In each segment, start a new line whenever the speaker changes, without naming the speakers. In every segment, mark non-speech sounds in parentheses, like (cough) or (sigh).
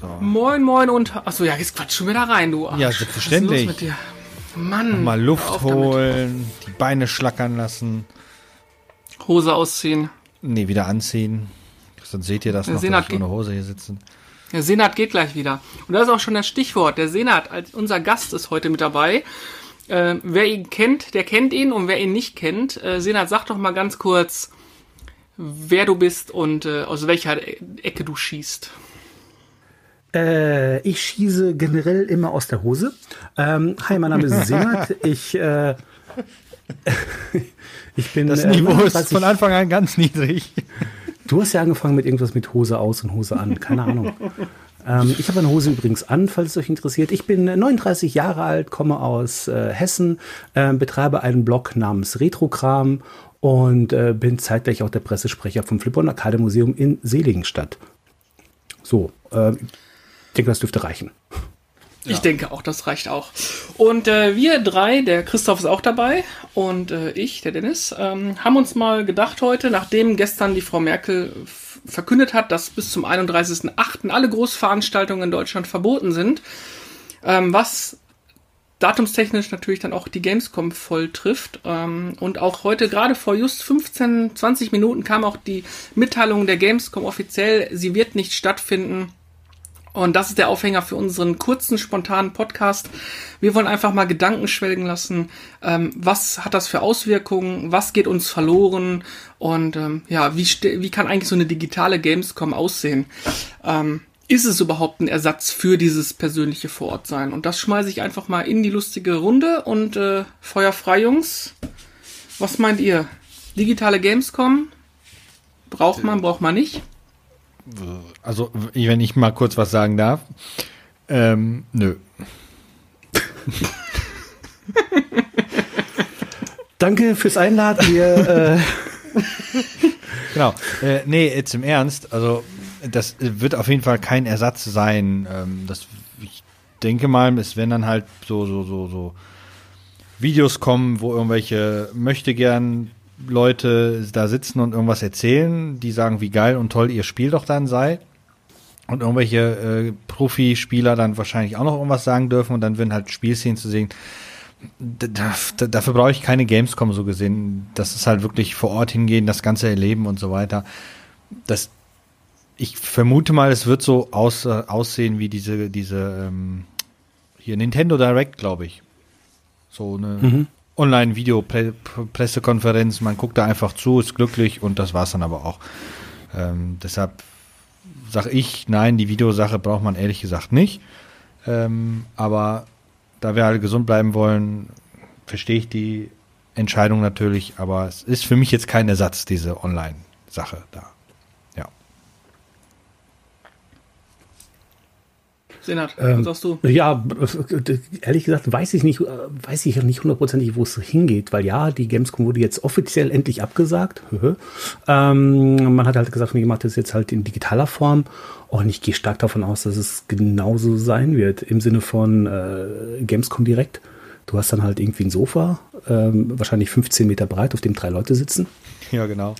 So. Moin, moin und. Achso, ja, jetzt quatsch schon wieder rein, du.
Ach, ja, selbstverständlich. Was ist los mit dir? Mann. Mal Luft holen, die Beine schlackern lassen.
Hose ausziehen.
Nee, wieder anziehen. Sonst seht ihr das der noch, Senat dass ich ohne Hose hier sitzen.
Der Senat geht gleich wieder. Und das ist auch schon das Stichwort. Der Senat, als unser Gast ist heute mit dabei. Äh, wer ihn kennt, der kennt ihn. Und wer ihn nicht kennt, äh, Senat, sag doch mal ganz kurz, wer du bist und äh, aus welcher Ecke du schießt.
Äh, ich schieße generell immer aus der Hose. Ähm, hi, mein Name ist Senat. (laughs) Ich, äh, (laughs)
ich bin. Das Niveau äh, ist von Anfang an ganz niedrig.
Du hast ja angefangen mit irgendwas mit Hose aus und Hose an. Keine Ahnung. ähm, ich habe eine Hose übrigens an, falls es euch interessiert. Ich bin 39 Jahre alt, komme aus äh, Hessen, äh, betreibe einen Blog namens Retrokram und äh, bin zeitgleich auch der Pressesprecher vom Flipper und Arcade Museum in Seligenstadt. So, äh, denke, das dürfte reichen.
Ich denke auch, das reicht auch. Und äh, wir drei, der Christoph ist auch dabei und äh, ich, der Dennis, ähm, haben uns mal gedacht heute, nachdem gestern die Frau Merkel verkündet hat, dass bis zum 31.08. alle Großveranstaltungen in Deutschland verboten sind, ähm, was datumstechnisch natürlich dann auch die Gamescom voll trifft. Ähm, und auch heute, gerade vor just 15, 20 Minuten, kam auch die Mitteilung der Gamescom offiziell, sie wird nicht stattfinden und das ist der Aufhänger für unseren kurzen, spontanen Podcast. Wir wollen einfach mal Gedanken schwelgen lassen. Ähm, was hat das für Auswirkungen? Was geht uns verloren? Und ähm, ja, wie, wie kann eigentlich so eine digitale Gamescom aussehen? Ähm, ist es überhaupt ein Ersatz für dieses persönliche Vorortsein? Und das schmeiße ich einfach mal in die lustige Runde und äh, Feuer frei, Jungs. Was meint ihr? Digitale Gamescom? Braucht man, braucht man nicht?
Also wenn ich mal kurz was sagen darf, ähm, nö. (laughs)
Danke fürs Einladen. Wir, äh (laughs)
genau. Äh, nee, jetzt im Ernst. Also das wird auf jeden Fall kein Ersatz sein. Ähm, das, ich denke mal, es werden dann halt so so so so Videos kommen, wo irgendwelche möchte gern Leute da sitzen und irgendwas erzählen, die sagen, wie geil und toll ihr Spiel doch dann sei. Und irgendwelche äh, Profispieler dann wahrscheinlich auch noch irgendwas sagen dürfen und dann werden halt Spielszenen zu sehen. Da, da, dafür brauche ich keine Gamescom so gesehen. Das ist halt wirklich vor Ort hingehen, das Ganze erleben und so weiter. Das, ich vermute mal, es wird so aus, äh, aussehen wie diese, diese ähm, hier Nintendo Direct, glaube ich. So eine mhm. Online-Video-Pressekonferenz. Man guckt da einfach zu, ist glücklich und das war's dann aber auch. Ähm, deshalb sage ich, nein, die Videosache braucht man ehrlich gesagt nicht. Ähm, aber da wir alle gesund bleiben wollen, verstehe ich die Entscheidung natürlich, aber es ist für mich jetzt kein Ersatz, diese Online-Sache da.
Senat, was ähm, sagst du? Ja, ehrlich gesagt weiß ich nicht, weiß ich nicht hundertprozentig, wo es hingeht, weil ja, die Gamescom wurde jetzt offiziell endlich abgesagt. (laughs) ähm, man hat halt gesagt, man macht das jetzt halt in digitaler Form und ich gehe stark davon aus, dass es genauso sein wird im Sinne von äh, Gamescom direkt. Du hast dann halt irgendwie ein Sofa, ähm, wahrscheinlich 15 Meter breit, auf dem drei Leute sitzen.
Ja, genau.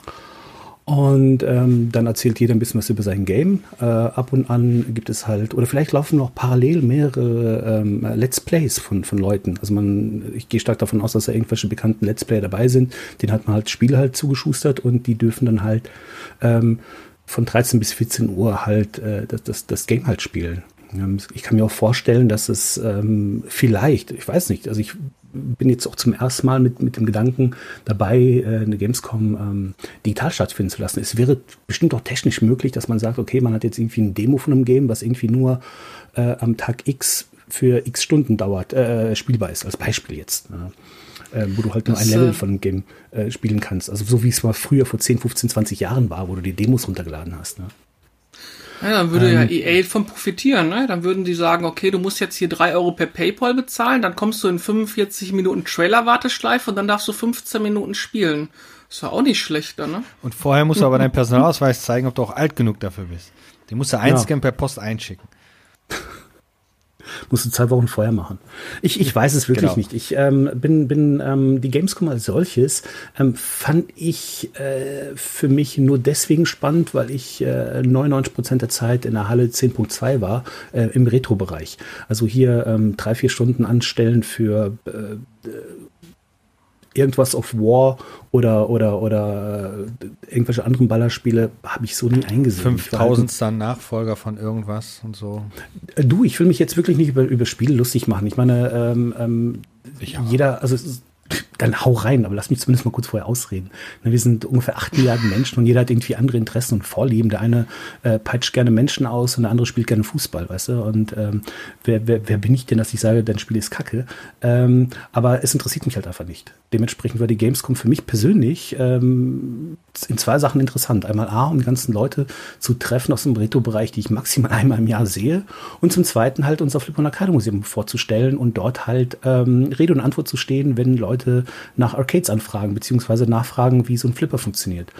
Und ähm, dann erzählt jeder ein bisschen was über sein Game. Äh, ab und an gibt es halt, oder vielleicht laufen noch parallel mehrere ähm, Let's Plays von, von Leuten. Also man, ich gehe stark davon aus, dass da irgendwelche bekannten Let's Player dabei sind. Den hat man halt Spiele halt zugeschustert und die dürfen dann halt ähm, von 13 bis 14 Uhr halt äh, das, das, das Game halt spielen. Ich kann mir auch vorstellen, dass es ähm, vielleicht, ich weiß nicht, also ich bin jetzt auch zum ersten Mal mit, mit dem Gedanken dabei, äh, eine Gamescom ähm, digital stattfinden zu lassen. Es wäre bestimmt auch technisch möglich, dass man sagt, okay, man hat jetzt irgendwie ein Demo von einem Game, was irgendwie nur äh, am Tag X für x Stunden dauert, äh, spielbar ist, als Beispiel jetzt. Äh, wo du halt nur das, ein Level äh, von einem Game äh, spielen kannst. Also so wie es mal früher vor 10, 15, 20 Jahren war, wo du die Demos runtergeladen hast. Ne?
Ja, dann würde ähm, ja EA von profitieren. Ne? Dann würden die sagen, okay, du musst jetzt hier drei Euro per PayPal bezahlen, dann kommst du in 45 Minuten Trailer-Warteschleife und dann darfst du 15 Minuten spielen. Ist ja auch nicht schlecht, ne?
Und vorher musst du aber (laughs) deinen Personalausweis zeigen, ob du auch alt genug dafür bist. Den musst du einscannen ja. per Post einschicken.
Musst du zwei Wochen vorher machen. Ich, ich weiß es wirklich genau. nicht. Ich ähm, bin, bin ähm, die Gamescom als solches ähm, fand ich äh, für mich nur deswegen spannend, weil ich äh, 99 Prozent der Zeit in der Halle 10.2 war, äh, im Retro-Bereich. Also hier ähm, drei, vier Stunden anstellen für äh, irgendwas of War oder oder oder äh, irgendwelche anderen Ballerspiele habe ich so nie eingesehen.
5000 dann Nachfolger von irgendwas und so.
Äh, du, ich will mich jetzt wirklich nicht über, über Spiele lustig machen. Ich meine, ähm, ähm, jeder, also es ist, dann hau rein, aber lass mich zumindest mal kurz vorher ausreden. Wir sind ungefähr acht Milliarden Menschen und jeder hat irgendwie andere Interessen und Vorlieben. Der eine äh, peitscht gerne Menschen aus und der andere spielt gerne Fußball, weißt du? Und ähm, wer, wer, wer bin ich denn, dass ich sage, dein Spiel ist kacke? Ähm, aber es interessiert mich halt einfach nicht. Dementsprechend war die Gamescom für mich persönlich ähm, in zwei Sachen interessant. Einmal A, um die ganzen Leute zu treffen aus dem Retro-Bereich, die ich maximal (laughs) einmal im Jahr sehe. Und zum Zweiten halt unser Flip Arcade Museum vorzustellen und dort halt ähm, Rede und Antwort zu stehen, wenn Leute nach Arcades anfragen, beziehungsweise nachfragen, wie so ein Flipper funktioniert.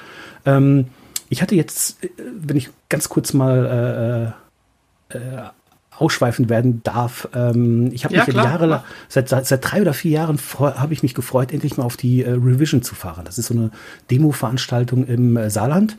Ähm, ich hatte jetzt, äh, wenn ich ganz kurz mal äh, äh, ausschweifend werden darf. Ähm, ich habe ja, mich klar, Jahre seit, seit, seit drei oder vier Jahren habe ich mich gefreut, endlich mal auf die äh, Revision zu fahren. Das ist so eine Demo-Veranstaltung im äh, Saarland.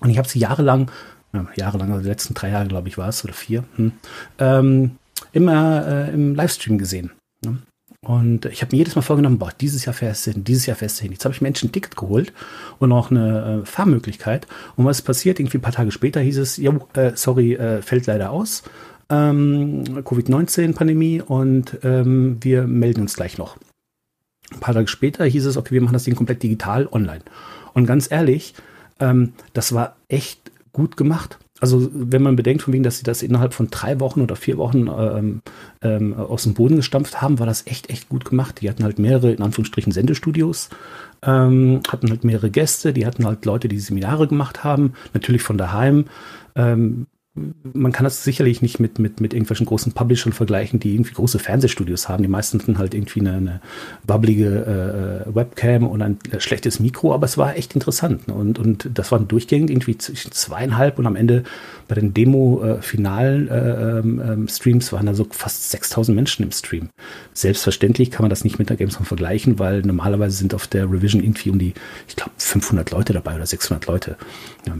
Und ich habe sie jahrelang, ja, jahrelang, also die letzten drei Jahre, glaube ich, war es, oder vier, hm, ähm, immer äh, im Livestream gesehen. Ne? Und ich habe mir jedes Mal vorgenommen, boah, dieses Jahr fährst du hin, dieses Jahr fährst du hin. Jetzt habe ich Menschen ein Ticket geholt und auch eine äh, Fahrmöglichkeit. Und was passiert? Irgendwie ein paar Tage später hieß es, ja, äh, sorry, äh, fällt leider aus. Ähm, Covid-19-Pandemie und ähm, wir melden uns gleich noch. Ein paar Tage später hieß es, okay, wir machen das Ding komplett digital online. Und ganz ehrlich, ähm, das war echt gut gemacht. Also wenn man bedenkt, von wegen, dass sie das innerhalb von drei Wochen oder vier Wochen ähm, ähm, aus dem Boden gestampft haben, war das echt, echt gut gemacht. Die hatten halt mehrere, in Anführungsstrichen, Sendestudios, ähm, hatten halt mehrere Gäste, die hatten halt Leute, die Seminare gemacht haben, natürlich von daheim. Ähm, man kann das sicherlich nicht mit, mit, mit irgendwelchen großen Publishern vergleichen, die irgendwie große Fernsehstudios haben. Die meisten hatten halt irgendwie eine, eine wabbelige äh, Webcam und ein äh, schlechtes Mikro, aber es war echt interessant. Ne? Und, und das waren durchgängig irgendwie zwischen zweieinhalb und am Ende bei den Demo-finalen äh, ähm, ähm, waren da so fast 6000 Menschen im Stream. Selbstverständlich kann man das nicht mit der Gamescom vergleichen, weil normalerweise sind auf der Revision irgendwie um die, ich glaube, 500 Leute dabei oder 600 Leute. Ja.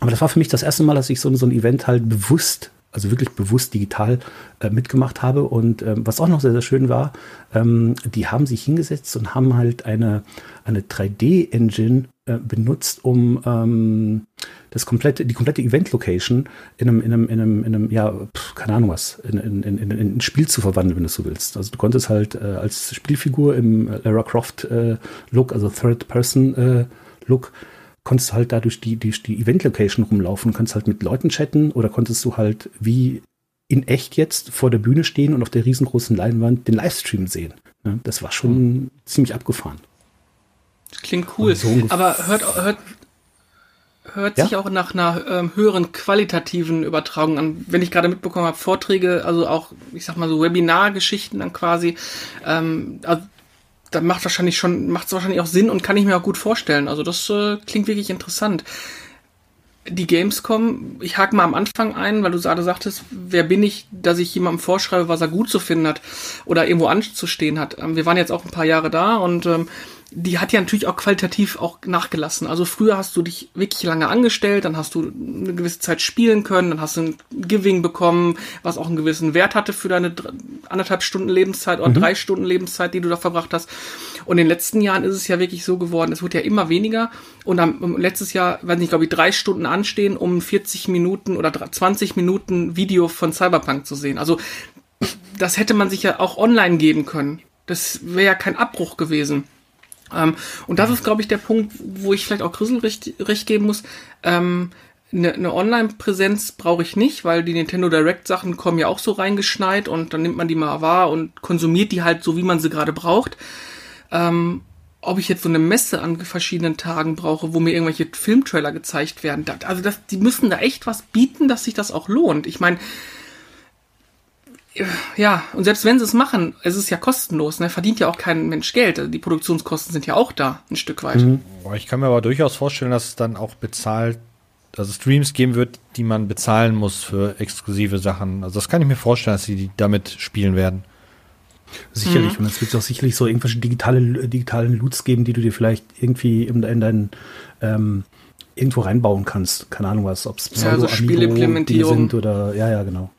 Aber das war für mich das erste Mal, dass ich so, so ein Event halt bewusst, also wirklich bewusst digital äh, mitgemacht habe. Und ähm, was auch noch sehr, sehr schön war, ähm, die haben sich hingesetzt und haben halt eine, eine 3D-Engine äh, benutzt, um ähm, das komplette, die komplette Event-Location in einem, in einem, in einem, in einem, ja, pf, keine Ahnung was, in, in, in, in, ein Spiel zu verwandeln, wenn du so willst. Also du konntest halt äh, als Spielfigur im Lara Croft äh, also Third Person äh, konntest du halt dadurch die, die, die Event-Location rumlaufen, konntest halt mit Leuten chatten oder konntest du halt wie in echt jetzt vor der Bühne stehen und auf der riesengroßen Leinwand den Livestream sehen. Das war schon mhm. ziemlich abgefahren.
Das klingt cool. So Aber hört, hört, hört ja? sich auch nach einer ähm, höheren qualitativen Übertragung an. Wenn ich gerade mitbekommen habe, Vorträge, also auch, ich sag mal so Webinar-Geschichten dann quasi. Ähm, also da macht wahrscheinlich schon, macht es wahrscheinlich auch Sinn und kann ich mir auch gut vorstellen. Also das äh, klingt wirklich interessant. Die Gamescom, ich hake mal am Anfang ein, weil du gerade sagtest, wer bin ich, dass ich jemandem vorschreibe, was er gut zu finden hat oder irgendwo anzustehen hat. Ähm, wir waren jetzt auch ein paar Jahre da und ähm, die hat ja natürlich auch qualitativ auch nachgelassen. Also früher hast du dich wirklich lange angestellt, dann hast du eine gewisse Zeit spielen können, dann hast du ein Giving bekommen, was auch einen gewissen Wert hatte für deine anderthalb Stunden Lebenszeit oder mhm. drei Stunden Lebenszeit, die du da verbracht hast. Und in den letzten Jahren ist es ja wirklich so geworden, es wird ja immer weniger. Und am, letztes Jahr, weiß nicht, glaube ich, drei Stunden anstehen, um 40 Minuten oder 20 Minuten Video von Cyberpunk zu sehen. Also das hätte man sich ja auch online geben können. Das wäre ja kein Abbruch gewesen. Ähm, und das ist, glaube ich, der Punkt, wo ich vielleicht auch Grissel recht, recht geben muss. Ähm, eine, eine Online-Präsenz brauche ich nicht, weil die Nintendo Direct-Sachen kommen ja auch so reingeschneit und dann nimmt man die mal wahr und konsumiert die halt so, wie man sie gerade braucht. Ähm, ob ich jetzt so eine Messe an verschiedenen Tagen brauche, wo mir irgendwelche Filmtrailer gezeigt werden, also das, die müssen da echt was bieten, dass sich das auch lohnt. Ich meine, ja, und selbst wenn sie es machen, es ist ja kostenlos, ne? Verdient ja auch kein Mensch Geld. Also die Produktionskosten sind ja auch da, ein Stück weit. Mhm.
Ich kann mir aber durchaus vorstellen, dass es dann auch bezahlt also Streams geben wird, die man bezahlen muss für exklusive Sachen. Also das kann ich mir vorstellen, dass sie damit spielen werden.
Sicherlich. Mhm. Und es wird auch sicherlich so irgendwelche digitale, digitalen Loots geben, die du dir vielleicht irgendwie in, in deinen ähm, irgendwo reinbauen kannst. Keine Ahnung was, ob es
ja, also Spielimplementierung
sind oder ja, ja, genau.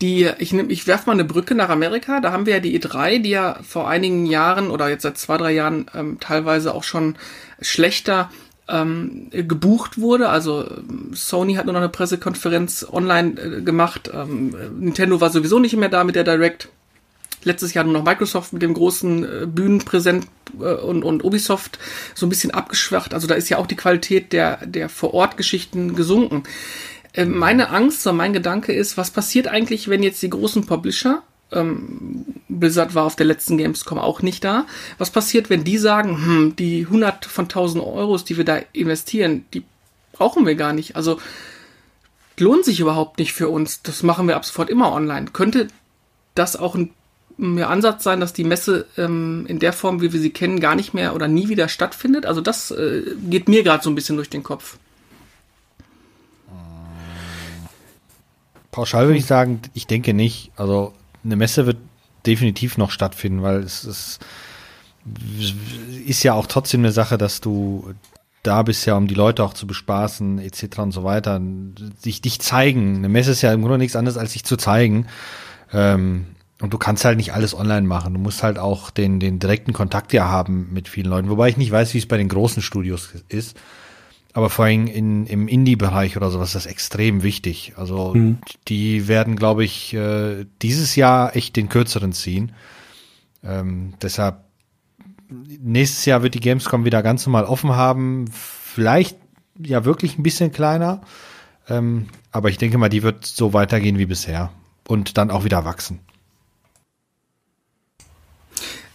Die, ich nehme, ich werfe mal eine Brücke nach Amerika. Da haben wir ja die E3, die ja vor einigen Jahren oder jetzt seit zwei, drei Jahren ähm, teilweise auch schon schlechter ähm, gebucht wurde. Also Sony hat nur noch eine Pressekonferenz online äh, gemacht. Ähm, Nintendo war sowieso nicht mehr da mit der Direct. Letztes Jahr nur noch Microsoft mit dem großen äh, Bühnenpräsent äh, und, und Ubisoft so ein bisschen abgeschwacht. Also da ist ja auch die Qualität der, der Vor-Ort-Geschichten gesunken. Äh, meine Angst oder mein Gedanke ist, was passiert eigentlich, wenn jetzt die großen Publisher, ähm, Blizzard war auf der letzten Gamescom auch nicht da, was passiert, wenn die sagen, hm, die 100 von 1000 Euros, die wir da investieren, die brauchen wir gar nicht. Also lohnt sich überhaupt nicht für uns. Das machen wir ab sofort immer online. Könnte das auch ein mir Ansatz sein, dass die Messe ähm, in der Form, wie wir sie kennen, gar nicht mehr oder nie wieder stattfindet? Also das äh, geht mir gerade so ein bisschen durch den Kopf.
Pauschal würde ich sagen, ich denke nicht. Also eine Messe wird definitiv noch stattfinden, weil es ist, ist ja auch trotzdem eine Sache, dass du da bist ja, um die Leute auch zu bespaßen, etc. und so weiter. Dich, dich zeigen. Eine Messe ist ja im Grunde nichts anderes, als sich zu zeigen. Ähm, und du kannst halt nicht alles online machen. Du musst halt auch den, den direkten Kontakt ja haben mit vielen Leuten. Wobei ich nicht weiß, wie es bei den großen Studios ist. Aber vor allem in, im Indie-Bereich oder sowas ist das extrem wichtig. Also mhm. die werden, glaube ich, äh, dieses Jahr echt den kürzeren ziehen. Ähm, deshalb nächstes Jahr wird die Gamescom wieder ganz normal offen haben. Vielleicht ja wirklich ein bisschen kleiner. Ähm, aber ich denke mal, die wird so weitergehen wie bisher. Und dann auch wieder wachsen.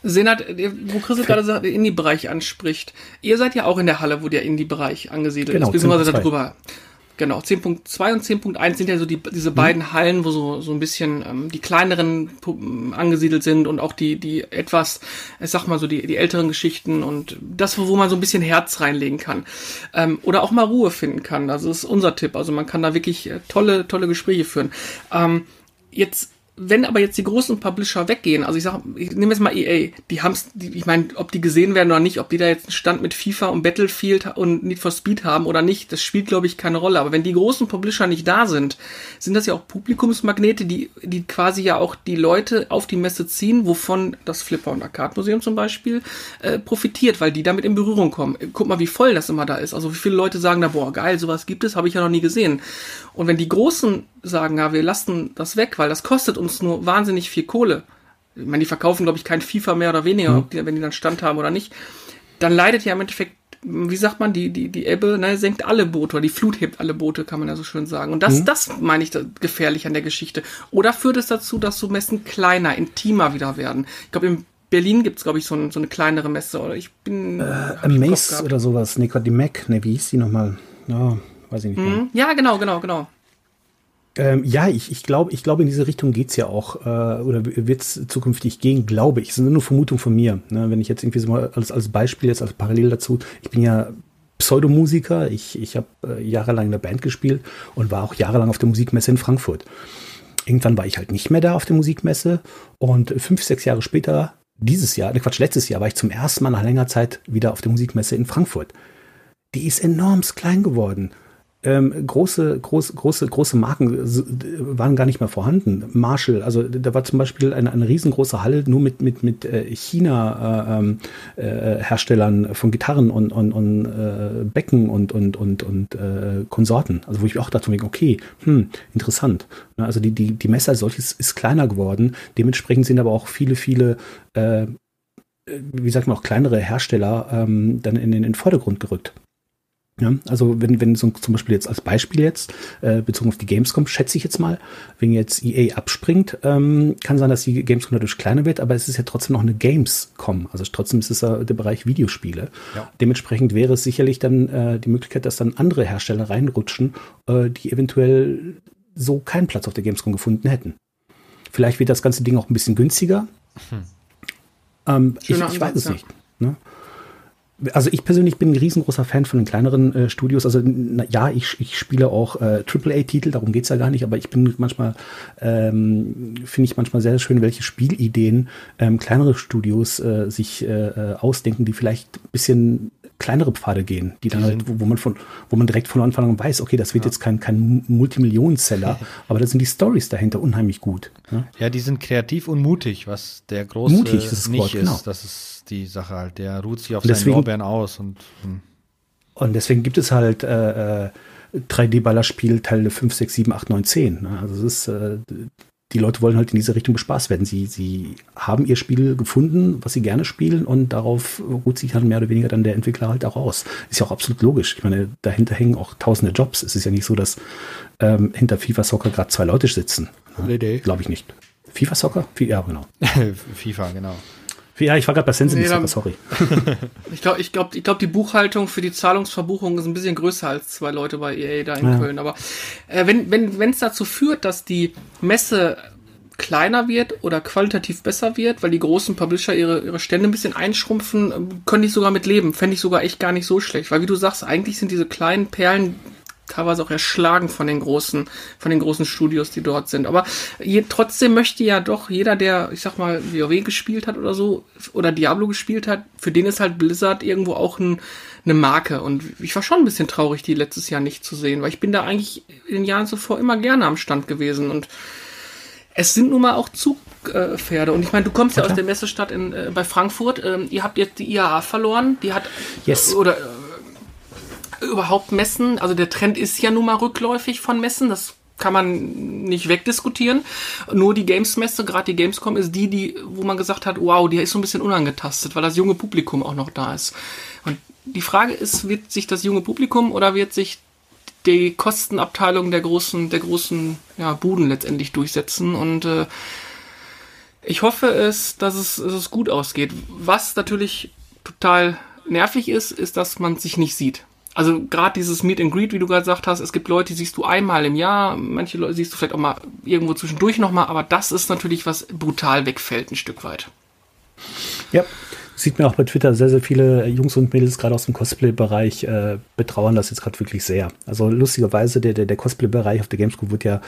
Senat, wo Chris gerade sagt, den Indie-Bereich anspricht. Ihr seid ja auch in der Halle, wo der Indie-Bereich angesiedelt genau, ist, beziehungsweise darüber. Genau, 10.2 und 10.1 sind ja so die, diese mhm. beiden Hallen, wo so, so ein bisschen ähm, die kleineren Puppen angesiedelt sind und auch die, die etwas, ich sag mal so, die, die älteren Geschichten und das, wo man so ein bisschen Herz reinlegen kann. Ähm, oder auch mal Ruhe finden kann. Das ist unser Tipp. Also man kann da wirklich äh, tolle, tolle Gespräche führen. Ähm, jetzt wenn aber jetzt die großen Publisher weggehen, also ich sag, ich nehme jetzt mal EA, die haben's, die, ich meine, ob die gesehen werden oder nicht, ob die da jetzt einen Stand mit FIFA und Battlefield und Need for Speed haben oder nicht, das spielt glaube ich keine Rolle. Aber wenn die großen Publisher nicht da sind, sind das ja auch Publikumsmagnete, die, die quasi ja auch die Leute auf die Messe ziehen, wovon das Flipper und Arcade Museum zum Beispiel äh, profitiert, weil die damit in Berührung kommen. Guck mal, wie voll das immer da ist. Also wie viele Leute sagen da, boah, geil, sowas gibt es, habe ich ja noch nie gesehen. Und wenn die großen sagen, ja, wir lassen das weg, weil das kostet uns nur wahnsinnig viel Kohle. Ich meine, die verkaufen, glaube ich, kein FIFA mehr oder weniger, mhm. die, wenn die dann Stand haben oder nicht. Dann leidet ja im Endeffekt, wie sagt man, die, die, die Ebbe ne, senkt alle Boote oder die Flut hebt alle Boote, kann man ja so schön sagen. Und das, mhm. das meine ich gefährlich an der Geschichte. Oder führt es dazu, dass so Messen kleiner, intimer wieder werden? Ich glaube, in Berlin gibt es, glaube ich, so, ein, so, eine kleinere Messe. Oder ich bin.
Äh, Mace oder sowas. Nee, die Mac. Ne, wie hieß die nochmal? Ja, weiß ich nicht.
Mhm. Ja, genau, genau, genau.
Ähm, ja, ich, ich glaube, ich glaube, in diese Richtung geht's ja auch, äh, oder wird es zukünftig gehen, glaube ich. Das ist nur Vermutung von mir. Ne? Wenn ich jetzt irgendwie so mal als, als Beispiel, jetzt als Parallel dazu, ich bin ja Pseudomusiker, ich, ich habe äh, jahrelang in der Band gespielt und war auch jahrelang auf der Musikmesse in Frankfurt. Irgendwann war ich halt nicht mehr da auf der Musikmesse und fünf, sechs Jahre später, dieses Jahr, ne Quatsch, letztes Jahr war ich zum ersten Mal nach längerer Zeit wieder auf der Musikmesse in Frankfurt. Die ist enorm klein geworden ähm, große, große, große, große Marken waren gar nicht mehr vorhanden. Marshall, also da war zum Beispiel eine, eine riesengroße Halle nur mit, mit, mit äh, China-Herstellern äh, ähm, äh, von Gitarren und, und, und äh, Becken und, und, und, und äh, Konsorten. Also wo ich auch dachte, okay, hm, interessant. Also die, die, die Messe als solches ist kleiner geworden. Dementsprechend sind aber auch viele, viele äh, wie sagt man auch kleinere Hersteller ähm, dann in in den Vordergrund gerückt. Ja, also wenn, wenn so zum Beispiel jetzt als Beispiel jetzt, äh, bezogen auf die Gamescom, schätze ich jetzt mal, wenn jetzt EA abspringt, ähm, kann sein, dass die Gamescom dadurch kleiner wird, aber es ist ja trotzdem noch eine Gamescom. Also trotzdem ist es ja der Bereich Videospiele. Ja. Dementsprechend wäre es sicherlich dann äh, die Möglichkeit, dass dann andere Hersteller reinrutschen, äh, die eventuell so keinen Platz auf der Gamescom gefunden hätten. Vielleicht wird das ganze Ding auch ein bisschen günstiger. Hm. Ähm, ich, ich weiß es ja. nicht. Ne? Also ich persönlich bin ein riesengroßer Fan von den kleineren äh, Studios. Also na, ja, ich, ich spiele auch äh, AAA-Titel, darum geht's ja gar nicht, aber ich bin manchmal, ähm, finde ich manchmal sehr schön, welche Spielideen ähm, kleinere Studios äh, sich äh, äh ausdenken, die vielleicht bisschen kleinere Pfade gehen, die dann halt, wo, wo, man von, wo man direkt von Anfang an weiß, okay, das wird ja. jetzt kein, kein Multimillionen-Seller, (laughs) aber da sind die Stories dahinter unheimlich gut.
Ja? ja, die sind kreativ und mutig, was der große
mutig ist
nicht Wort, ist. Genau. Das ist die Sache halt. Der ruht sich auf deswegen, seinen Lorbeeren aus. Und, hm.
und deswegen gibt es halt äh, 3D-Ballerspiel Teile 5, 6, 7, 8, 9, 10. Ne? Also es ist, äh, die Leute wollen halt in diese Richtung bespaßt werden. Sie, sie haben ihr Spiel gefunden, was sie gerne spielen und darauf ruht sich dann mehr oder weniger dann der Entwickler halt auch aus. Ist ja auch absolut logisch. Ich meine, dahinter hängen auch tausende Jobs. Es ist ja nicht so, dass ähm, hinter FIFA Soccer gerade zwei Leute sitzen. Ne? Glaube ich nicht. FIFA Soccer? Ja, genau. (laughs)
FIFA, genau.
Ja, ich war gerade bei Sensitive, nee, sorry. (laughs)
ich glaube, ich glaub, ich glaub, die Buchhaltung für die Zahlungsverbuchung ist ein bisschen größer als zwei Leute bei EA da in ja. Köln. Aber äh, wenn wenn wenn, es dazu führt, dass die Messe kleiner wird oder qualitativ besser wird, weil die großen Publisher ihre, ihre Stände ein bisschen einschrumpfen, äh, könnte ich sogar mit leben. Fände ich sogar echt gar nicht so schlecht. Weil wie du sagst, eigentlich sind diese kleinen Perlen teilweise auch erschlagen von den großen, von den großen Studios, die dort sind. Aber je, trotzdem möchte ja doch jeder, der, ich sag mal, WoW gespielt hat oder so, oder Diablo gespielt hat, für den ist halt Blizzard irgendwo auch ein, eine Marke. Und ich war schon ein bisschen traurig, die letztes Jahr nicht zu sehen, weil ich bin da eigentlich in den Jahren zuvor immer gerne am Stand gewesen und es sind nun mal auch Zugpferde. Und ich meine, du kommst ja, ja aus der Messestadt in, äh, bei Frankfurt. Ähm, ihr habt jetzt die IAA verloren. Die hat
yes.
oder überhaupt Messen, also der Trend ist ja nun mal rückläufig von Messen, das kann man nicht wegdiskutieren. Nur die Games-Messe, gerade die Gamescom, ist die, die, wo man gesagt hat, wow, die ist so ein bisschen unangetastet, weil das junge Publikum auch noch da ist. Und die Frage ist, wird sich das junge Publikum oder wird sich die Kostenabteilung der großen, der großen ja, Buden letztendlich durchsetzen? Und äh, ich hoffe es, dass es, dass es gut ausgeht. Was natürlich total nervig ist, ist, dass man sich nicht sieht also gerade dieses Meet and Greet, wie du gerade gesagt hast, es gibt Leute, die siehst du einmal im Jahr, manche Leute siehst du vielleicht auch mal irgendwo zwischendurch nochmal, aber das ist natürlich was brutal wegfällt ein Stück weit.
Ja, sieht mir auch bei Twitter sehr, sehr viele Jungs und Mädels gerade aus dem Cosplay-Bereich äh, betrauern das jetzt gerade wirklich sehr. Also lustigerweise, der, der, der Cosplay-Bereich auf der Gamescom wird ja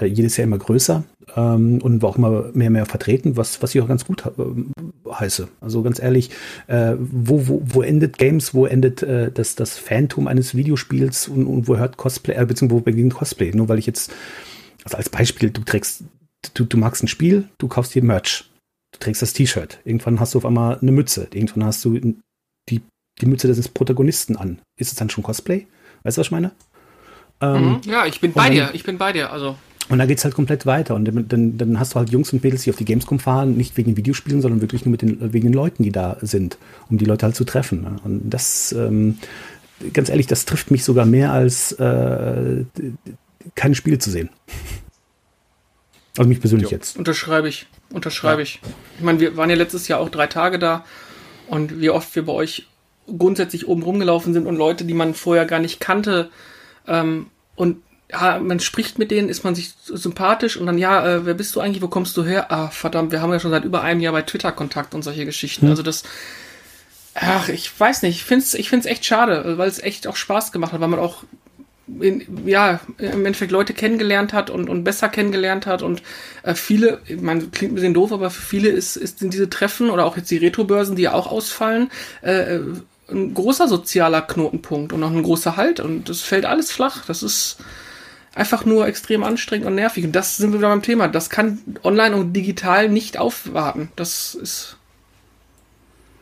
äh, jedes Jahr immer größer ähm, und war auch immer mehr mehr vertreten, was, was ich auch ganz gut äh, heiße. Also ganz ehrlich, äh, wo, wo, wo endet Games, wo endet äh, das, das Phantom eines Videospiels und, und wo hört Cosplay, äh, beziehungsweise wo beginnt Cosplay? Nur weil ich jetzt, also als Beispiel, du trägst, du, du magst ein Spiel, du kaufst dir Merch Du trägst das T-Shirt. Irgendwann hast du auf einmal eine Mütze. Irgendwann hast du die, die Mütze des Protagonisten an. Ist es dann schon Cosplay? Weißt du, was ich meine?
Ähm, mhm. ja, ich bin bei dann, dir. Ich bin bei dir. Also.
Und dann geht es halt komplett weiter. Und dann, dann hast du halt Jungs und Mädels, die auf die Gamescom fahren, nicht wegen Videospielen, sondern wirklich nur mit den, wegen den Leuten, die da sind, um die Leute halt zu treffen. Ne? Und das, ähm, ganz ehrlich, das trifft mich sogar mehr als äh, keine Spiele zu sehen. Also mich persönlich jo. jetzt.
Unterschreibe ich. Unterschreibe ja. ich. Ich meine, wir waren ja letztes Jahr auch drei Tage da und wie oft wir bei euch grundsätzlich oben rumgelaufen sind und Leute, die man vorher gar nicht kannte ähm, und ja, man spricht mit denen, ist man sich sympathisch und dann, ja, äh, wer bist du eigentlich, wo kommst du her? Ah, verdammt, wir haben ja schon seit über einem Jahr bei Twitter Kontakt und solche Geschichten. Hm. Also das, ach, ich weiß nicht, ich find's, ich find's echt schade, weil es echt auch Spaß gemacht hat, weil man auch in, ja, im Endeffekt Leute kennengelernt hat und, und besser kennengelernt hat und äh, viele, man klingt ein bisschen doof, aber für viele ist, ist sind diese Treffen oder auch jetzt die Retrobörsen, die ja auch ausfallen, äh, ein großer sozialer Knotenpunkt und auch ein großer Halt und das fällt alles flach. Das ist einfach nur extrem anstrengend und nervig. Und das sind wir wieder beim Thema. Das kann online und digital nicht aufwarten. Das ist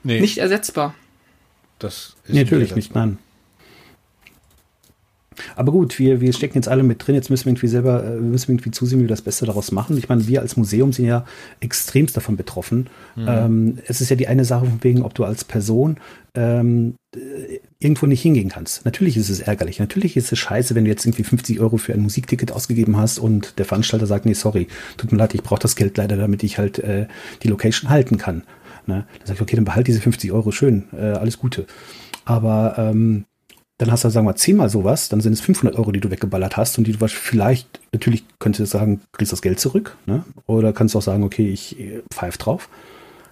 nee. nicht ersetzbar.
Das ist nee, natürlich nicht, nein. Aber gut, wir, wir stecken jetzt alle mit drin. Jetzt müssen wir irgendwie selber, äh, wir müssen irgendwie zusehen, wie wir das Beste daraus machen. Ich meine, wir als Museum sind ja extremst davon betroffen. Mhm. Ähm, es ist ja die eine Sache von wegen, ob du als Person ähm, irgendwo nicht hingehen kannst. Natürlich ist es ärgerlich. Natürlich ist es scheiße, wenn du jetzt irgendwie 50 Euro für ein Musikticket ausgegeben hast und der Veranstalter sagt, nee, sorry, tut mir leid, ich brauche das Geld leider, damit ich halt äh, die Location halten kann. Ne? Dann sage ich, okay, dann behalte diese 50 Euro schön, äh, alles Gute. Aber ähm, dann hast du, sagen wir, zehnmal sowas, dann sind es 500 Euro, die du weggeballert hast und die du vielleicht, natürlich könntest du sagen, kriegst das Geld zurück, ne? oder kannst du auch sagen, okay, ich pfeife drauf.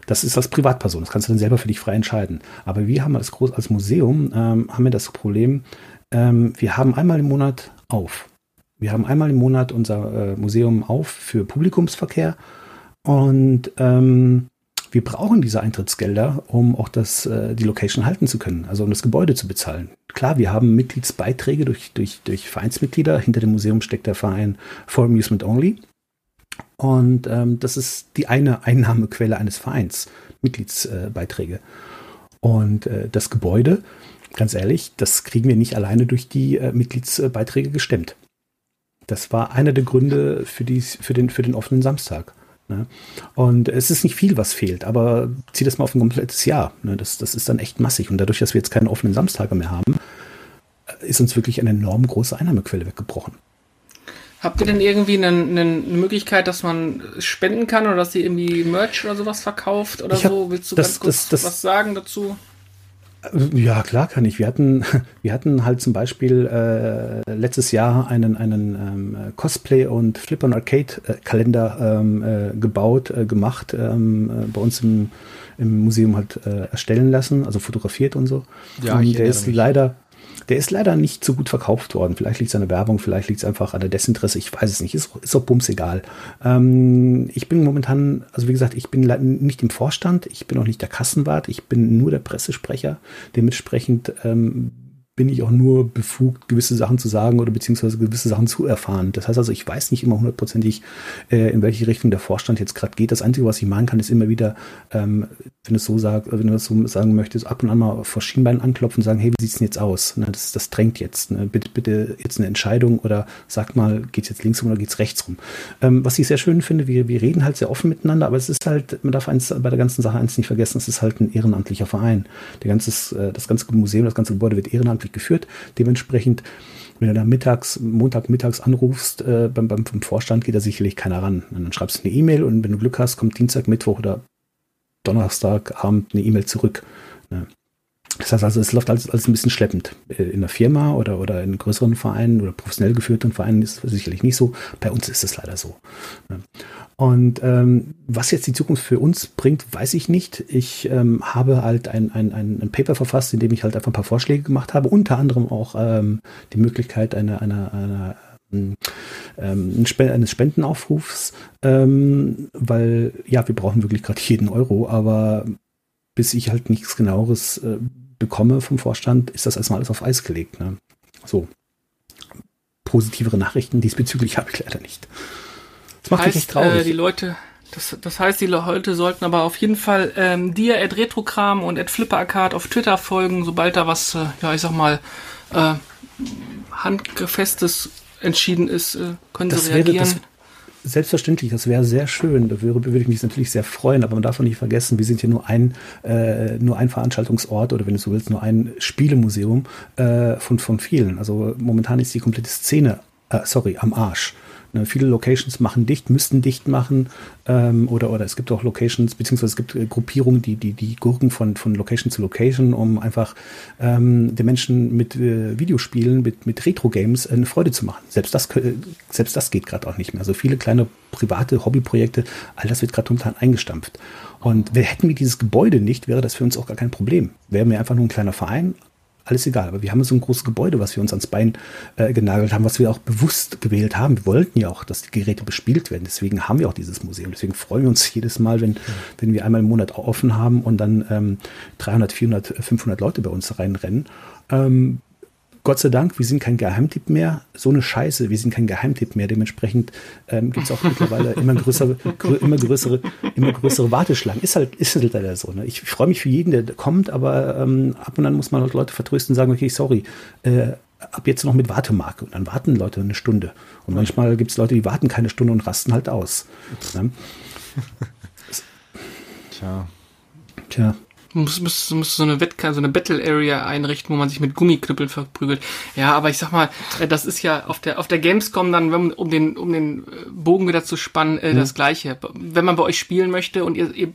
Das ist als Privatperson, das kannst du dann selber für dich frei entscheiden. Aber wir haben als, Groß als Museum, ähm, haben wir das Problem, ähm, wir haben einmal im Monat auf. Wir haben einmal im Monat unser äh, Museum auf für Publikumsverkehr und ähm, wir brauchen diese Eintrittsgelder, um auch das, äh, die Location halten zu können, also um das Gebäude zu bezahlen. Klar, wir haben Mitgliedsbeiträge durch, durch, durch Vereinsmitglieder. Hinter dem Museum steckt der Verein For Amusement Only. Und ähm, das ist die eine Einnahmequelle eines Vereins, Mitgliedsbeiträge. Und äh, das Gebäude, ganz ehrlich, das kriegen wir nicht alleine durch die äh, Mitgliedsbeiträge gestemmt. Das war einer der Gründe für, die, für, den, für den offenen Samstag. Ne? Und es ist nicht viel, was fehlt, aber zieh das mal auf ein komplettes Jahr. Ne? Das, das ist dann echt massig. Und dadurch, dass wir jetzt keine offenen Samstage mehr haben, ist uns wirklich eine enorm große Einnahmequelle weggebrochen.
Habt ihr denn irgendwie eine, eine, Möglichkeit, dass man spenden kann oder dass ihr irgendwie Merch oder sowas verkauft oder hab, so? Willst du das, ganz kurz das, das, was sagen dazu?
Ja, klar kann ich. Wir hatten, (laughs) wir hatten halt zum Beispiel äh, letztes Jahr einen, einen ähm, Cosplay- und Flip-on-Arcade-Kalender ähm, äh, gebaut, äh, gemacht, ähm, äh, bei uns im, im Museum halt äh, erstellen lassen, also fotografiert und so. Ja, und der ist mich. leider der ist leider nicht so gut verkauft worden. Vielleicht liegt es an der Werbung, vielleicht liegt es einfach an der Desinteresse. Ich weiß es nicht. Ist, ist auch bums egal. Ähm, ich bin momentan, also wie gesagt, ich bin nicht im Vorstand. Ich bin auch nicht der Kassenwart. Ich bin nur der Pressesprecher. Dementsprechend ähm, bin ich auch nur befugt, gewisse Sachen zu sagen oder beziehungsweise gewisse Sachen zu erfahren. Das heißt also, ich weiß nicht immer hundertprozentig, äh, in welche Richtung der Vorstand jetzt gerade geht. Das Einzige, was ich machen kann, ist immer wieder, ähm, wenn es so sagst, wenn du das so sagen möchtest, ab und an mal vor Schienbein anklopfen und sagen, hey, wie sieht's denn jetzt aus? Ne, das, das drängt jetzt. Ne? Bitte, bitte jetzt eine Entscheidung oder sag mal, geht's jetzt links rum oder geht's rechts rum? Ähm, was ich sehr schön finde, wir, wir reden halt sehr offen miteinander, aber es ist halt, man darf eins bei der ganzen Sache eins nicht vergessen, es ist halt ein ehrenamtlicher Verein. Der ganze, äh, das ganze Museum, das ganze Gebäude wird ehrenamtlich ehrenamtlich geführt. Dementsprechend, wenn du da mittags, Montag mittags anrufst, äh, beim, beim, beim Vorstand geht da sicherlich keiner ran. Und dann schreibst du eine E-Mail und wenn du Glück hast, kommt Dienstag, Mittwoch oder Donnerstagabend eine E-Mail zurück. Ne? Das heißt also, es läuft alles, alles ein bisschen schleppend. Äh, in der Firma oder, oder in größeren Vereinen oder professionell geführten Vereinen ist es sicherlich nicht so. Bei uns ist es leider so. Und ähm, was jetzt die Zukunft für uns bringt, weiß ich nicht. Ich ähm, habe halt ein, ein, ein, ein Paper verfasst, in dem ich halt einfach ein paar Vorschläge gemacht habe, unter anderem auch ähm, die Möglichkeit einer, einer, einer ähm, eines Spendenaufrufs, ähm, weil ja, wir brauchen wirklich gerade jeden Euro, aber bis ich halt nichts genaueres äh, bekomme vom Vorstand, ist das erstmal alles auf Eis gelegt. Ne? So. Positivere Nachrichten diesbezüglich (laughs) habe ich leider nicht.
Das macht heißt, mich echt traurig. Äh, die Leute, das, das heißt, die Leute sollten aber auf jeden Fall ähm, dir at Retrokram und at Flippercard auf Twitter folgen, sobald da was, äh, ja, ich sag mal, äh, handgefestes entschieden ist, äh, können das sie reagieren. Wäre,
das, selbstverständlich, das wäre sehr schön. Da würde, würde ich mich natürlich sehr freuen, aber man darf auch nicht vergessen, wir sind hier nur ein, äh, nur ein Veranstaltungsort oder wenn du so willst, nur ein Spielemuseum äh, von, von vielen. Also momentan ist die komplette Szene, äh, sorry, am Arsch. Ne, viele Locations machen dicht, müssten dicht machen ähm, oder, oder es gibt auch Locations, beziehungsweise es gibt äh, Gruppierungen, die, die, die gurken von, von Location zu Location, um einfach ähm, den Menschen mit äh, Videospielen, mit, mit Retro-Games eine Freude zu machen. Selbst das, selbst das geht gerade auch nicht mehr. Also viele kleine private Hobbyprojekte, all das wird gerade momentan eingestampft. Und hätten wir dieses Gebäude nicht, wäre das für uns auch gar kein Problem. Wären wir einfach nur ein kleiner Verein, alles egal. Aber wir haben so ein großes Gebäude, was wir uns ans Bein äh, genagelt haben, was wir auch bewusst gewählt haben. Wir wollten ja auch, dass die Geräte bespielt werden. Deswegen haben wir auch dieses Museum. Deswegen freuen wir uns (laughs) jedes Mal, wenn, mhm. wenn wir einmal im Monat offen haben und dann ähm, 300, 400, 500 Leute bei uns reinrennen. Ähm, Gott sei Dank, wir sind kein Geheimtipp mehr. So eine Scheiße, wir sind kein Geheimtipp mehr. Dementsprechend ähm, gibt es auch mittlerweile (laughs) immer größere, grö immer größere, immer größere Warteschlangen. Ist halt, ist halt leider so. Ne? Ich freue mich für jeden, der kommt, aber ähm, ab und an muss man halt Leute vertrösten und sagen, okay, sorry, äh, ab jetzt noch mit Wartemarke. Und dann warten Leute eine Stunde. Und manchmal gibt es Leute, die warten keine Stunde und rasten halt aus. Ne? (laughs)
Tja. Tja muss, muss, muss so eine Wettkarte, so eine Battle Area einrichten, wo man sich mit Gummiknüppeln verprügelt. Ja, aber ich sag mal, äh, das ist ja auf der auf der Gamescom dann, um den um den äh, Bogen wieder zu spannen, äh, mhm. das Gleiche. Wenn man bei euch spielen möchte und ihr, ihr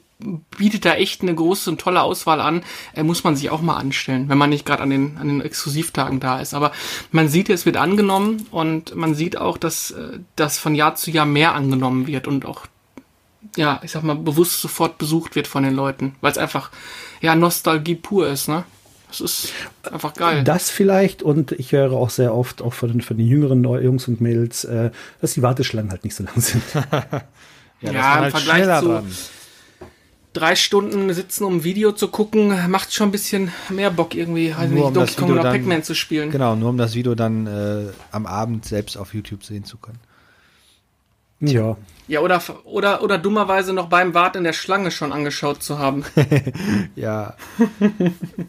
bietet da echt eine große und tolle Auswahl an, äh, muss man sich auch mal anstellen, wenn man nicht gerade an den an den Exklusivtagen da ist. Aber man sieht, es wird angenommen und man sieht auch, dass äh, das von Jahr zu Jahr mehr angenommen wird und auch ja, ich sag mal, bewusst sofort besucht wird von den Leuten, weil es einfach, ja, Nostalgie pur ist, ne? Das ist einfach geil.
Das vielleicht und ich höre auch sehr oft, auch von den, von den jüngeren Jungs und Mädels, äh, dass die Warteschlangen halt nicht so lang sind. (laughs)
ja, ja im halt Vergleich zu dran. drei Stunden sitzen, um ein Video zu gucken, macht schon ein bisschen mehr Bock irgendwie, halt
nicht, um Donkey Kong oder Pac-Man zu spielen. Genau, nur um das Video dann äh, am Abend selbst auf YouTube sehen zu können.
Ja. Ja, oder, oder, oder dummerweise noch beim Warten in der Schlange schon angeschaut zu haben. (laughs)
ja.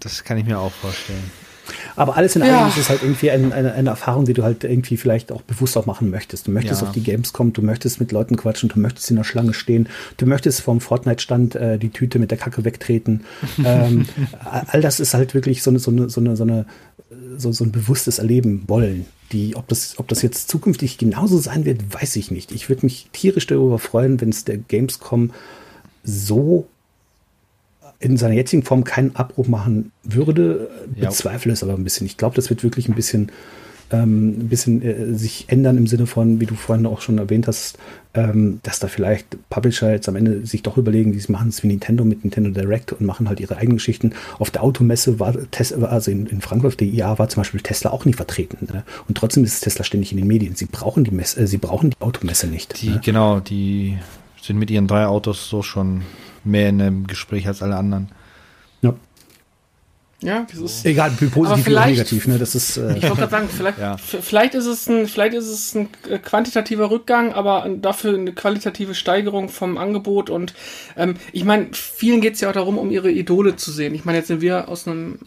das kann ich mir auch vorstellen.
Aber alles in allem ja. ist es halt irgendwie ein, eine, eine Erfahrung, die du halt irgendwie vielleicht auch bewusst auch machen möchtest. Du möchtest ja. auf die Games kommen, du möchtest mit Leuten quatschen, du möchtest in der Schlange stehen, du möchtest vom Fortnite-Stand äh, die Tüte mit der Kacke wegtreten. (laughs) ähm, all das ist halt wirklich so eine, so eine, so eine, so eine so, so ein bewusstes Erleben wollen. Die, ob das, ob das jetzt zukünftig genauso sein wird, weiß ich nicht. Ich würde mich tierisch darüber freuen, wenn es der Gamescom so in seiner jetzigen Form keinen Abbruch machen würde. Ja. Bezweifle es aber ein bisschen. Ich glaube, das wird wirklich ein bisschen ähm, ein bisschen äh, sich ändern im Sinne von, wie du vorhin auch schon erwähnt hast, ähm, dass da vielleicht Publisher jetzt am Ende sich doch überlegen, die machen es wie Nintendo mit Nintendo Direct und machen halt ihre eigenen Geschichten. Auf der Automesse war Tesla, also in, in Frankfurt, der IA war zum Beispiel Tesla auch nicht vertreten. Ne? Und trotzdem ist Tesla ständig in den Medien. Sie brauchen die Messe, äh, sie brauchen die Automesse nicht.
Die, ne? Genau, die sind mit ihren drei Autos so schon mehr in einem Gespräch als alle anderen.
Ja, das ist
egal, positiv oder negativ. Ne? Das ist.
Äh, ich wollte gerade sagen, (laughs) vielleicht, ja. vielleicht ist es ein, vielleicht ist es ein äh, quantitativer Rückgang, aber dafür eine qualitative Steigerung vom Angebot. Und ähm, ich meine, vielen geht es ja auch darum, um ihre Idole zu sehen. Ich meine, jetzt sind wir aus einem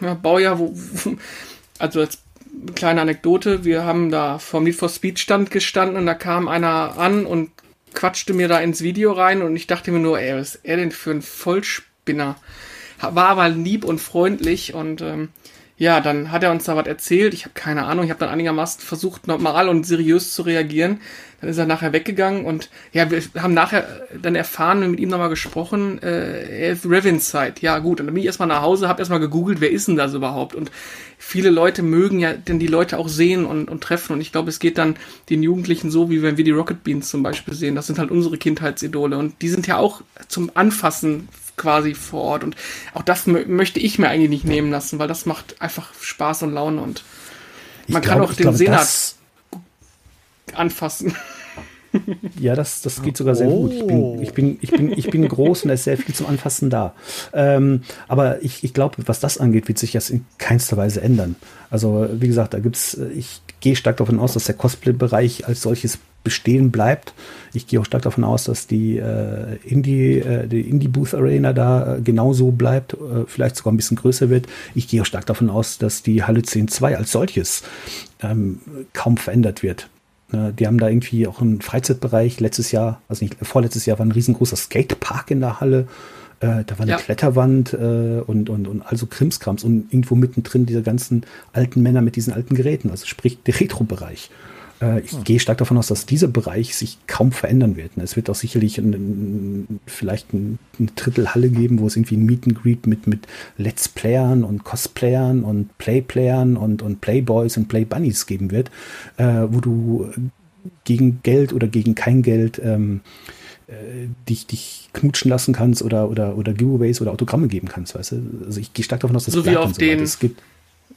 ja, Baujahr, wo, (laughs) also als kleine Anekdote, wir haben da vom Need for Speed Stand gestanden und da kam einer an und quatschte mir da ins Video rein und ich dachte mir nur, ey, was ist er denn für ein Vollspinner? War aber lieb und freundlich und ähm, ja, dann hat er uns da was erzählt. Ich habe keine Ahnung. Ich habe dann einigermaßen versucht, normal und seriös zu reagieren. Dann ist er nachher weggegangen und ja, wir haben nachher dann erfahren und mit ihm nochmal gesprochen, äh, er ist Revinside. Ja, gut. Und dann bin ich erstmal nach Hause, habe erstmal gegoogelt, wer ist denn das überhaupt? Und viele Leute mögen ja denn die Leute auch sehen und, und treffen. Und ich glaube, es geht dann den Jugendlichen so, wie wenn wir die Rocket Beans zum Beispiel sehen. Das sind halt unsere Kindheitsidole. Und die sind ja auch zum Anfassen quasi vor Ort. Und auch das möchte ich mir eigentlich nicht nehmen lassen, weil das macht einfach Spaß und Laune und man ich kann glaube, auch den glaube, Senat anfassen. (laughs)
Ja, das, das geht sogar sehr oh. gut. Ich bin, ich, bin, ich, bin, ich bin groß und da ist sehr viel zum Anfassen da. Ähm, aber ich, ich glaube, was das angeht, wird sich das in keinster Weise ändern. Also, wie gesagt, da gibt's, ich gehe stark davon aus, dass der Cosplay-Bereich als solches bestehen bleibt. Ich gehe auch stark davon aus, dass die äh, Indie, äh, die Indie Booth Arena da äh, genauso bleibt, äh, vielleicht sogar ein bisschen größer wird. Ich gehe auch stark davon aus, dass die Halle 10.2 als solches ähm, kaum verändert wird. Äh, die haben da irgendwie auch einen Freizeitbereich. Letztes Jahr, also nicht, vorletztes Jahr war ein riesengroßer Skatepark in der Halle. Äh, da war eine ja. Kletterwand äh, und, und, und also Krimskrams und irgendwo mittendrin diese ganzen alten Männer mit diesen alten Geräten, also sprich der Retro-Bereich. Äh, ich hm. gehe stark davon aus, dass dieser Bereich sich kaum verändern wird. Es wird auch sicherlich ein, vielleicht ein, eine Drittelhalle geben, wo es irgendwie ein Meet and Greet mit, mit Let's Playern und Cosplayern und Playplayern und, und Playboys und Playbunnies geben wird, äh, wo du gegen Geld oder gegen kein Geld ähm, äh, dich, dich knutschen lassen kannst oder, oder, oder Giveaways oder Autogramme geben kannst, weißt du? Also ich gehe stark davon aus, dass
so wie auf so den, es gibt.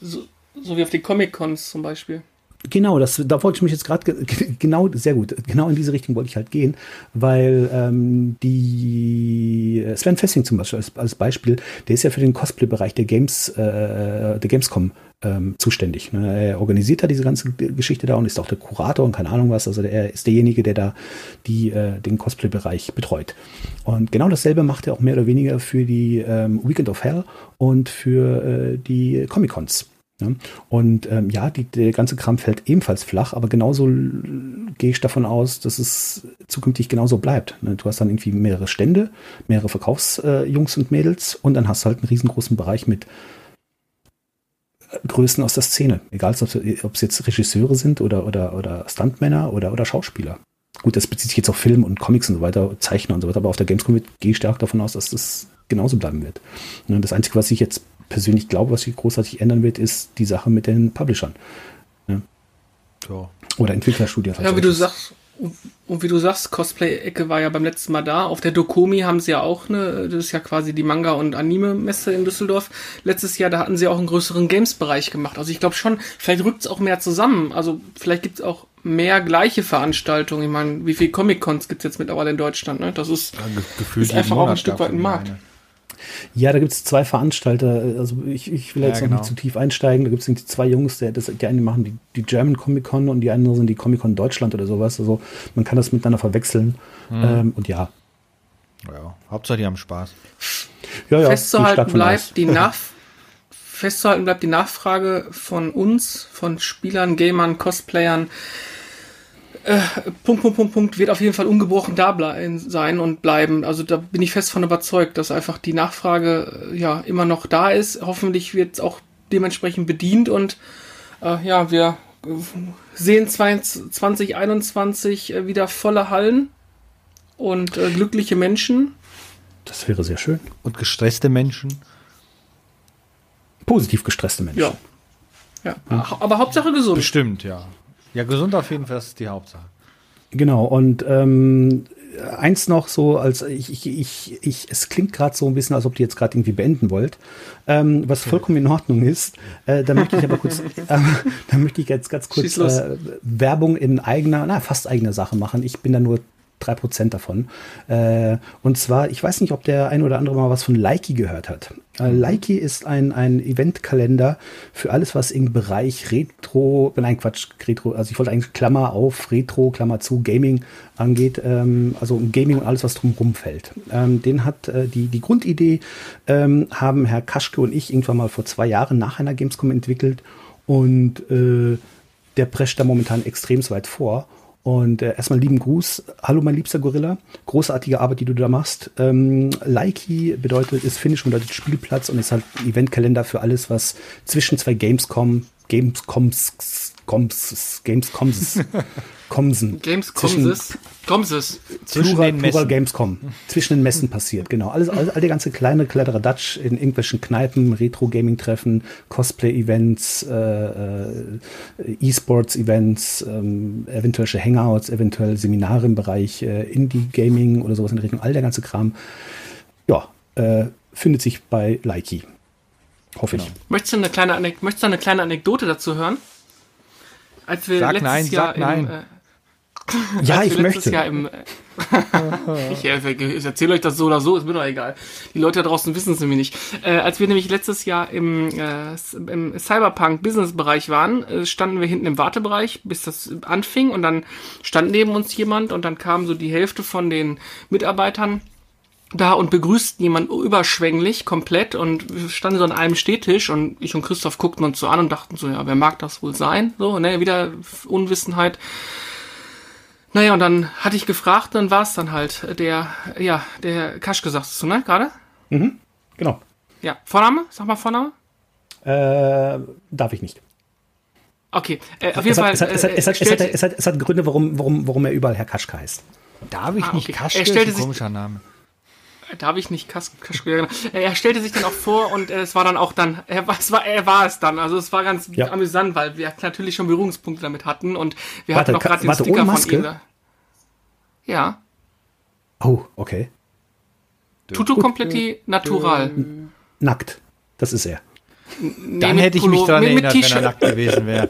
So, so wie auf den Comic-Cons zum Beispiel.
Genau, das, da wollte ich mich jetzt gerade (laughs) genau, sehr gut, genau in diese Richtung wollte ich halt gehen, weil ähm, die Sven Fessing zum Beispiel als, als Beispiel, der ist ja für den Cosplay-Bereich der Games, äh, der Gamescom ähm, zuständig. Ne? Er organisiert da diese ganze Geschichte da und ist auch der Kurator und keine Ahnung was. Also er ist derjenige, der da die, äh, den Cosplay-Bereich betreut. Und genau dasselbe macht er auch mehr oder weniger für die ähm, Weekend of Hell und für äh, die Comic-Cons. Ne? Und ähm, ja, die, der ganze Kram fällt ebenfalls flach, aber genauso gehe ich davon aus, dass es zukünftig genauso bleibt. Ne? Du hast dann irgendwie mehrere Stände, mehrere Verkaufsjungs äh, und Mädels und dann hast du halt einen riesengroßen Bereich mit äh, Größen aus der Szene. Egal, ob es jetzt Regisseure sind oder, oder, oder Stuntmänner oder, oder Schauspieler. Gut, das bezieht sich jetzt auf Film und Comics und so weiter, Zeichner und so weiter, aber auf der Gamescom gehe ich stark davon aus, dass das genauso bleiben wird. Ne? Das Einzige, was ich jetzt persönlich glaube, was sich großartig ändern wird, ist die Sache mit den Publishern. Ja. Ja. Oder Entwicklerstudien.
Ja, wie du sagst, Und wie du sagst, Cosplay-Ecke war ja beim letzten Mal da. Auf der Dokomi haben sie ja auch eine, das ist ja quasi die Manga- und Anime-Messe in Düsseldorf. Letztes Jahr, da hatten sie auch einen größeren Games-Bereich gemacht. Also ich glaube schon, vielleicht rückt es auch mehr zusammen. Also vielleicht gibt es auch mehr gleiche Veranstaltungen. Ich meine, wie viele Comic-Cons gibt es jetzt mittlerweile in Deutschland? Ne? Das ist, ja,
gefühlt ist einfach auch ein Stück weit ein Markt.
Eine. Ja, da gibt es zwei Veranstalter. Also ich, ich will jetzt ja, noch nicht genau. zu tief einsteigen. Da gibt es zwei Jungs, der, das, die einen machen die, die German Comic Con und die anderen sind die Comic Con Deutschland oder sowas. Also man kann das miteinander verwechseln. Mhm. Ähm, und ja.
Ja, Hauptsache die haben Spaß.
Ja, ja, Festzuhalten bleibt die (laughs) Nach Festzuhalten bleibt die Nachfrage von uns, von Spielern, Gamern, Cosplayern äh, Punkt, Punkt, Punkt, Punkt wird auf jeden Fall ungebrochen da sein und bleiben. Also da bin ich fest von überzeugt, dass einfach die Nachfrage äh, ja immer noch da ist. Hoffentlich wird es auch dementsprechend bedient und äh, ja, wir äh, sehen 2021 wieder volle Hallen und äh, glückliche Menschen.
Das wäre sehr schön.
Und gestresste Menschen.
Positiv gestresste Menschen.
Ja. Ja, hm. aber Hauptsache gesund.
Bestimmt, ja. Ja, gesund auf jeden Fall ist die Hauptsache.
Genau, und ähm, eins noch so, als ich, ich, ich, ich es klingt gerade so ein bisschen, als ob ihr jetzt gerade irgendwie beenden wollt, ähm, was vollkommen in Ordnung ist. Äh, da möchte ich aber kurz, (laughs) äh, da möchte ich jetzt ganz kurz äh, Werbung in eigener, na, fast eigener Sache machen. Ich bin da nur drei Prozent davon. Äh, und zwar, ich weiß nicht, ob der ein oder andere mal was von Likey gehört hat. Äh, Likey ist ein, ein Eventkalender für alles, was im Bereich Retro, nein Quatsch, Retro, also ich wollte eigentlich Klammer auf, Retro, Klammer zu, Gaming angeht, ähm, also Gaming und alles, was drumherum fällt. Ähm, den hat äh, die, die Grundidee, ähm, haben Herr Kaschke und ich irgendwann mal vor zwei Jahren nach einer Gamescom entwickelt und äh, der prescht da momentan extrem weit vor. Und äh, erstmal lieben Gruß. Hallo, mein liebster Gorilla. Großartige Arbeit, die du da machst. Ähm, Likey bedeutet, ist Finnisch und bedeutet Spielplatz und ist halt Eventkalender für alles, was zwischen zwei Gamescom, Gamescoms, Coms, Gamescoms Komsen.
Gamescomses. Komses.
Zwischen Plural, den Plural Gamescom. Zwischen den Messen passiert, genau. Alles, all, all die ganze kleine Kladderadatsch in irgendwelchen Kneipen, Retro-Gaming-Treffen, Cosplay-Events, äh, äh, E-Sports-Events, ähm, eventuelle Hangouts, eventuell Seminare im Bereich äh, Indie-Gaming oder sowas in der Richtung. All der ganze Kram, ja, äh, findet sich bei Likey. Hoffe genau. ich.
Möchtest du, eine kleine, möchtest du eine kleine Anekdote dazu hören? Als wir
sag
letztes
nein,
Jahr
sag nein.
Im, äh,
ja, ich möchte.
Jahr im, (laughs) ich, ich erzähle euch das so oder so, ist mir doch egal. Die Leute da draußen wissen es nämlich nicht. Äh, als wir nämlich letztes Jahr im, äh, im Cyberpunk-Business-Bereich waren, äh, standen wir hinten im Wartebereich, bis das anfing und dann stand neben uns jemand und dann kam so die Hälfte von den Mitarbeitern da und begrüßten jemand überschwänglich komplett und wir standen so an einem Stehtisch und ich und Christoph guckten uns so an und dachten so, ja, wer mag das wohl sein? So, ne, wieder Unwissenheit. Naja, und dann hatte ich gefragt, dann war es dann halt der, ja, der Kaschke, sagst du, ne, gerade?
Mhm, genau.
Ja, Vorname? Sag mal Vorname.
Äh, darf ich nicht.
Okay, äh, auf jeden Fall.
Es hat Gründe, warum, warum, warum er überall Herr Kaschke heißt.
Darf ich ah, nicht okay.
Kaschke? Er stellte
ist ein komischer Name.
Darf ich nicht Kas Kaschke? Er stellte sich dann auch vor und es war dann auch dann, er, es war, er war es dann. Also es war ganz ja. amüsant, weil wir natürlich schon Berührungspunkte damit hatten und wir warte, hatten auch gerade den warte, Sticker von ihm. Ja.
Oh, okay.
Tutu Completi Natural.
Nackt. Das ist er.
Nee, Dann hätte ich mich daran mit, erinnert, mit wenn er nackt gewesen wäre.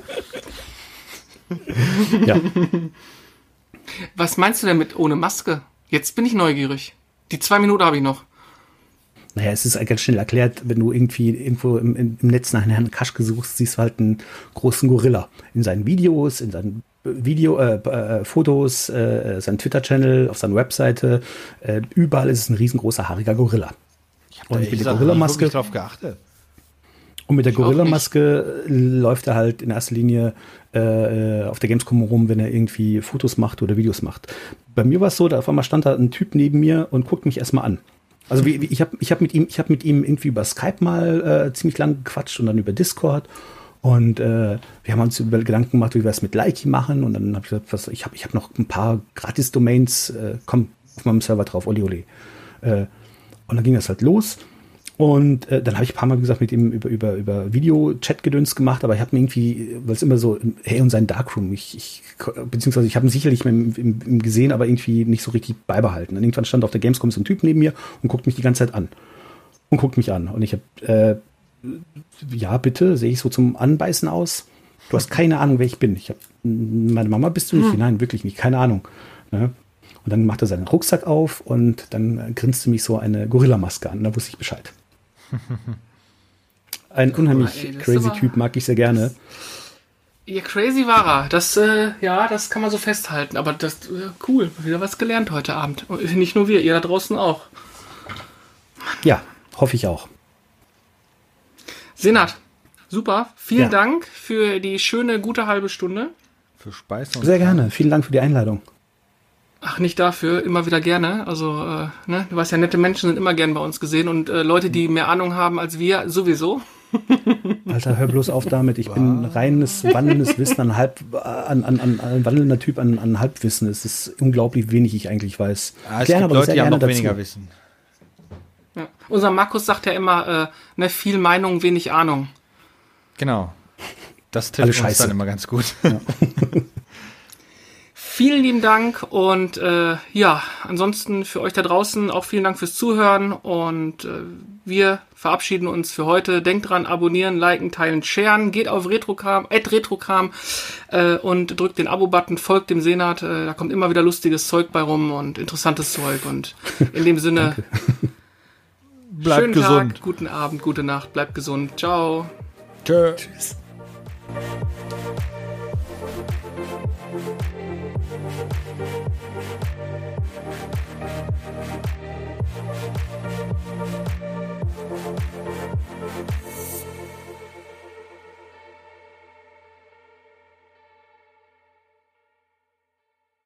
ja. (laughs)
Was meinst du denn mit ohne Maske? Jetzt bin ich neugierig. Die zwei Minuten habe ich noch.
Naja, es ist ganz schnell erklärt, wenn du irgendwie irgendwo im, im Netz nach Herrn Kaschke suchst, siehst du halt einen großen Gorilla. In seinen Videos, in seinen Video, äh, äh, Fotos, äh, sein Twitter-Channel, auf seiner Webseite, äh, überall ist es ein riesengroßer haariger Gorilla.
Ich habe mit der Gorilla-Maske drauf geachtet.
Und mit der Gorilla-Maske läuft er halt in erster Linie äh, auf der Gamescom rum, wenn er irgendwie Fotos macht oder Videos macht. Bei mir war es so, da auf einmal stand da ein Typ neben mir und guckt mich erstmal an. Also wie, wie, ich habe ich hab mit ihm, ich habe mit ihm irgendwie über Skype mal äh, ziemlich lang gequatscht und dann über Discord. Und äh, wir haben uns über Gedanken gemacht, wie wir es mit Likey machen. Und dann habe ich gesagt, was, ich habe ich hab noch ein paar Gratis-Domains, äh, komm auf meinem Server drauf, oli oli. Äh, und dann ging das halt los. Und äh, dann habe ich ein paar Mal, wie gesagt, mit ihm über, über, über Video-Chat-Gedöns gemacht, aber ich habe mir irgendwie, weil es immer so, hey und sein Darkroom, ich, ich beziehungsweise ich habe ihn sicherlich im, im, im gesehen, aber irgendwie nicht so richtig beibehalten. Und irgendwann stand auf der Gamescom so ein Typ neben mir und guckt mich die ganze Zeit an. Und guckt mich an. Und ich habe, äh, ja, bitte, sehe ich so zum Anbeißen aus? Du hast keine Ahnung, wer ich bin. Ich habe, meine Mama bist du nicht? Hm. Nein, wirklich nicht, keine Ahnung. Ne? Und dann macht er seinen Rucksack auf und dann grinste mich so eine Gorilla-Maske an. Da wusste ich Bescheid. Ein unheimlich ey, crazy Typ, mag ich sehr gerne.
Ja, crazy war er. Das, äh, ja, das kann man so festhalten. Aber das, äh, cool, wieder was gelernt heute Abend. Nicht nur wir, ihr da draußen auch.
Ja, hoffe ich auch.
Senat, super. Vielen ja. Dank für die schöne, gute halbe Stunde.
Für Speis
und Sehr gerne. Vielen Dank für die Einladung.
Ach, nicht dafür, immer wieder gerne. Also, äh, ne, du weißt ja, nette Menschen sind immer gern bei uns gesehen und äh, Leute, die mehr Ahnung haben als wir, sowieso. (laughs)
Alter, hör bloß auf damit. Ich bin reines, wandelndes Wissen an halb, an, an, an, an wandelnder Typ an, an Halbwissen. Es ist unglaublich wenig, ich eigentlich weiß.
Ja, es Klären gibt Leute, die haben noch dazu. weniger Wissen.
Ja. Unser Markus sagt ja immer, äh, ne, viel Meinung, wenig Ahnung.
Genau. Das trifft uns dann immer ganz gut. Ja. (laughs)
Vielen lieben Dank und äh, ja, ansonsten für euch da draußen auch vielen Dank fürs Zuhören und äh, wir verabschieden uns für heute. Denkt dran, abonnieren, liken, teilen, sharen. Geht auf Retrokram, Retrokram äh, und drückt den Abo-Button, folgt dem Senat. Äh, da kommt immer wieder lustiges Zeug bei rum und interessantes Zeug. Und in dem Sinne, (laughs)
bleibt schönen gesund. Tag,
guten Abend, gute Nacht, bleibt gesund. Ciao.
Tschö. Tschüss.